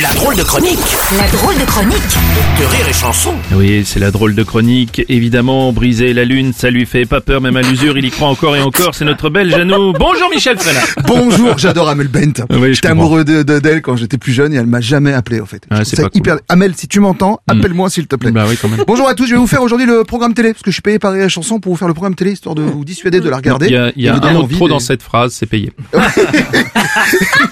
La drôle de chronique La drôle de chronique de Rire et Chanson. Oui, c'est la drôle de chronique. Évidemment, briser la lune, ça lui fait pas peur, même à l'usure, il y croit encore et encore. C'est notre à nous. Bonjour Michel Frenat. Bonjour, j'adore Amel Bent. Oui, j'étais amoureux de de- d'elle quand j'étais plus jeune et elle m'a jamais appelé en fait. Ah, c'est cool. hyper... Amel, si tu m'entends, appelle-moi s'il te plaît. Bah oui, quand même. Bonjour à tous, je vais vous faire aujourd'hui le programme télé parce que je suis payé par la chanson pour vous faire le programme télé histoire de vous dissuader de la regarder. Il y a, y un mot trop dans cette phrase, c'est payé.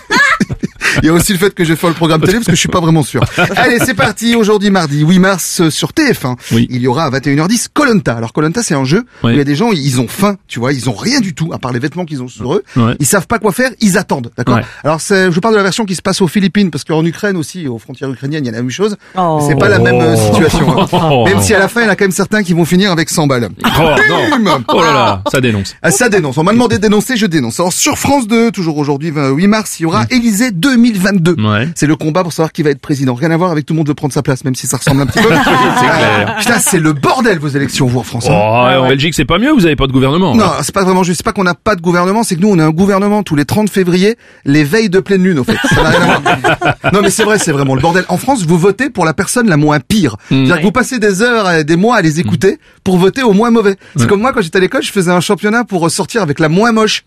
Il y a aussi le fait que je vais faire le programme télé parce que je suis pas vraiment sûr. Allez, c'est parti. Aujourd'hui, mardi 8 mars euh, sur TF1. Oui. Il y aura à 21h10 Colanta. Alors Colanta, c'est un jeu où il y a des gens, ils ont faim, tu vois, ils ont rien du tout à part les vêtements qu'ils ont sur eux. Ouais. Ils savent pas quoi faire, ils attendent, d'accord Ouais. Alors c'est, je parle de la version qui se passe aux Philippines parce qu'en Ukraine aussi, aux frontières ukrainiennes, il y a la même chose. Oh. C'est pas la même euh, situation. hein. Oh. Même si à la fin, il y en a quand même certains qui vont finir avec 100 balles. Oh non. Oh là là, ça dénonce. ah, ça dénonce. On m'a demandé de dénoncer, je dénonce. Alors sur France 2, toujours aujourd'hui, 8 mars, il y aura Élysée 2022. Ouais. C'est le combat pour savoir qui va être président. Rien à voir avec tout le monde veut prendre sa place, même si ça ressemble un petit peu. C'est clair. Putain, c'est le bordel vos élections, vous en France. Oh, hein. en Belgique, c'est pas mieux, vous avez pas de gouvernement. Non, c'est pas vraiment juste. C'est pas qu'on n'a pas de gouvernement, c'est que nous, on a un gouvernement tous les 30 février, les veilles de pleine lune, au fait. Ça n'a rien à voir. Non, mais c'est vrai, c'est vraiment le bordel. En France, vous votez pour la personne la moins pire. C'est-à-dire que vous passez des heures, et des mois à les écouter pour voter au moins mauvais. C'est comme moi, quand j'étais à l'école, je faisais un championnat pour sortir avec la moins moche.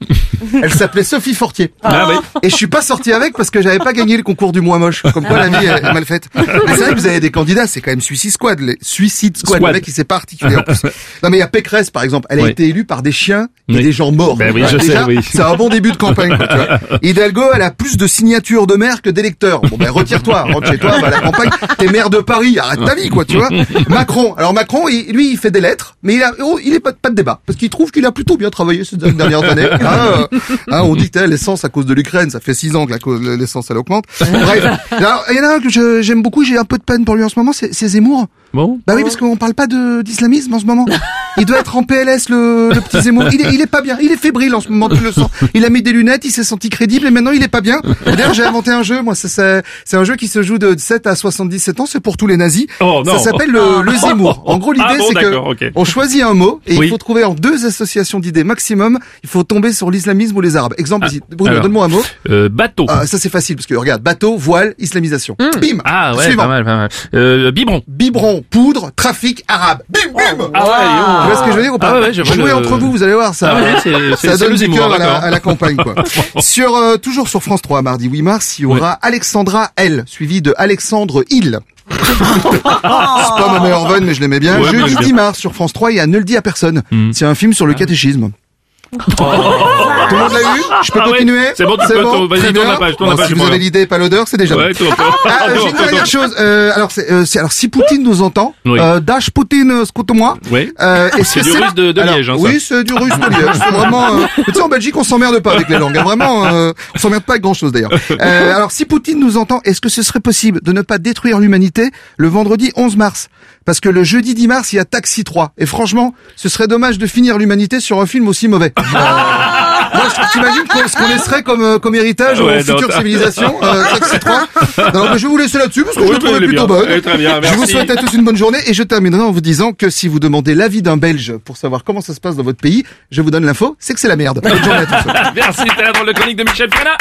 Elle s'appelait Sophie Fortier. Ah oui. Et je suis pas sorti avec parce que j'avais pas gagné le concours du moins moche. Comme quoi la vie est est mal faite. Mais c'est vrai que vous avez des candidats, c'est quand même Suicide Squad. Les Suicide Squad, Squad. le mec il s'est pas articulé en plus. Non mais il y a Pécresse par exemple, elle a Oui. été élue par des chiens et Oui. des gens morts. Ben oui, je sais, déjà, oui. C'est un bon début de campagne. Quoi, tu vois. Hidalgo, elle a plus de signatures de maire que d'électeurs. Bon ben retire-toi, rentre chez toi, va à la campagne. T'es maire de Paris, arrête ta vie quoi, tu vois. Macron, alors Macron, il- lui il fait des lettres, mais il a, oh, il est pas, pas de débat parce qu'il trouve qu'il a plutôt bien travaillé ces dernières années. Hein, euh, hein, on dit t'as l'essence à cause de l'Ukraine, ça fait six ans que la cause- l'essence elle augmente. Bref, alors, il y en a un que j'aime beaucoup, j'ai un peu de peine pour lui en ce moment, c'est c'est Zemmour. Bon. Bah oui, parce qu'on parle pas de d'islamisme en ce moment. Il doit être en PLS, le, le petit Zemmour. Il est, il est pas bien. Il est fébrile en ce moment. Tu le sens. Il a mis des lunettes, il s'est senti crédible et maintenant il est pas bien. D'ailleurs, j'ai inventé un jeu. Moi, c'est- c'est c'est un jeu qui se joue de 7 à 77 ans. C'est pour tous les nazis. Oh, non. Ça s'appelle le, le Zemmour. En gros, l'idée Ah bon, c'est que on choisit un mot et Oui. il faut trouver en deux associations d'idées maximum. Il faut tomber sur l'islamisme ou les arabes. Exemple, vas-y, Bruno, donne-moi un mot. Euh, bateau. Ah, ça c'est facile parce que regarde, bateau, voile, islamisation. Bim. Ah ouais, Suivant. pas mal, pas mal. Euh, biberon. Biberon, poudre, trafic arabe. Bim, bim. Ah ouais, Tu vois ce que je veux dire ou pas Ah ouais, ouais, je vois Jouez le- entre vous, vous allez voir ça. Ah ouais, c'est- c'est- ça donne du cœur à la, à la campagne quoi. sur euh, toujours sur France 3 mardi 8 mars, il y aura Alexandra L suivi de Alexandre Hill. c'est pas ma meilleure vanne mais je l'aimais bien. Jeudi j'aime bien. 10 mars sur France 3, il y a Ne le dis à personne. Hmm. C'est un film sur le catéchisme. Tout le monde l'a eu Je peux Ah continuer C'est bon, tu peux, vas-y, tourne la page, tourne la page, Si vous avez l'idée pas l'odeur, c'est déjà bon. Ah, j'ai une dernière chose. Euh, alors, euh, alors, si Poutine nous entend, euh, Dash Poutine, scrute-moi. Oui. Euh, C'est du russe de- Liège, hein. Oui, c'est du russe de Liège. C'est vraiment. euh, Tu sais, en Belgique, on s'emmerde pas avec les langues. hein. Vraiment, euh, on s'emmerde pas avec grand chose d'ailleurs. Euh, alors, si Poutine nous entend, est-ce que ce serait possible de ne pas détruire l'humanité le vendredi 11 mars? Parce que le jeudi 10 mars, il y a Taxi 3. Et franchement, ce serait dommage de finir l'humanité sur un film aussi mauvais. Moi, t'imagines qu'on- ce qu'on laisserait comme, euh, comme héritage Ouais, aux futures civilisations, euh, Taxi 3. Alors, bah, je vais vous laisser là-dessus parce que je la trouvais plutôt bien. bonne. Très bien, Je vous merci. souhaite à tous une bonne journée et je terminerai en vous disant que si vous demandez l'avis d'un Belge pour savoir comment ça se passe dans votre pays, je vous donne l'info, c'est que c'est la merde. Bonne journée à tous. Merci, c'était la drôle de chronique de Michel Frenat.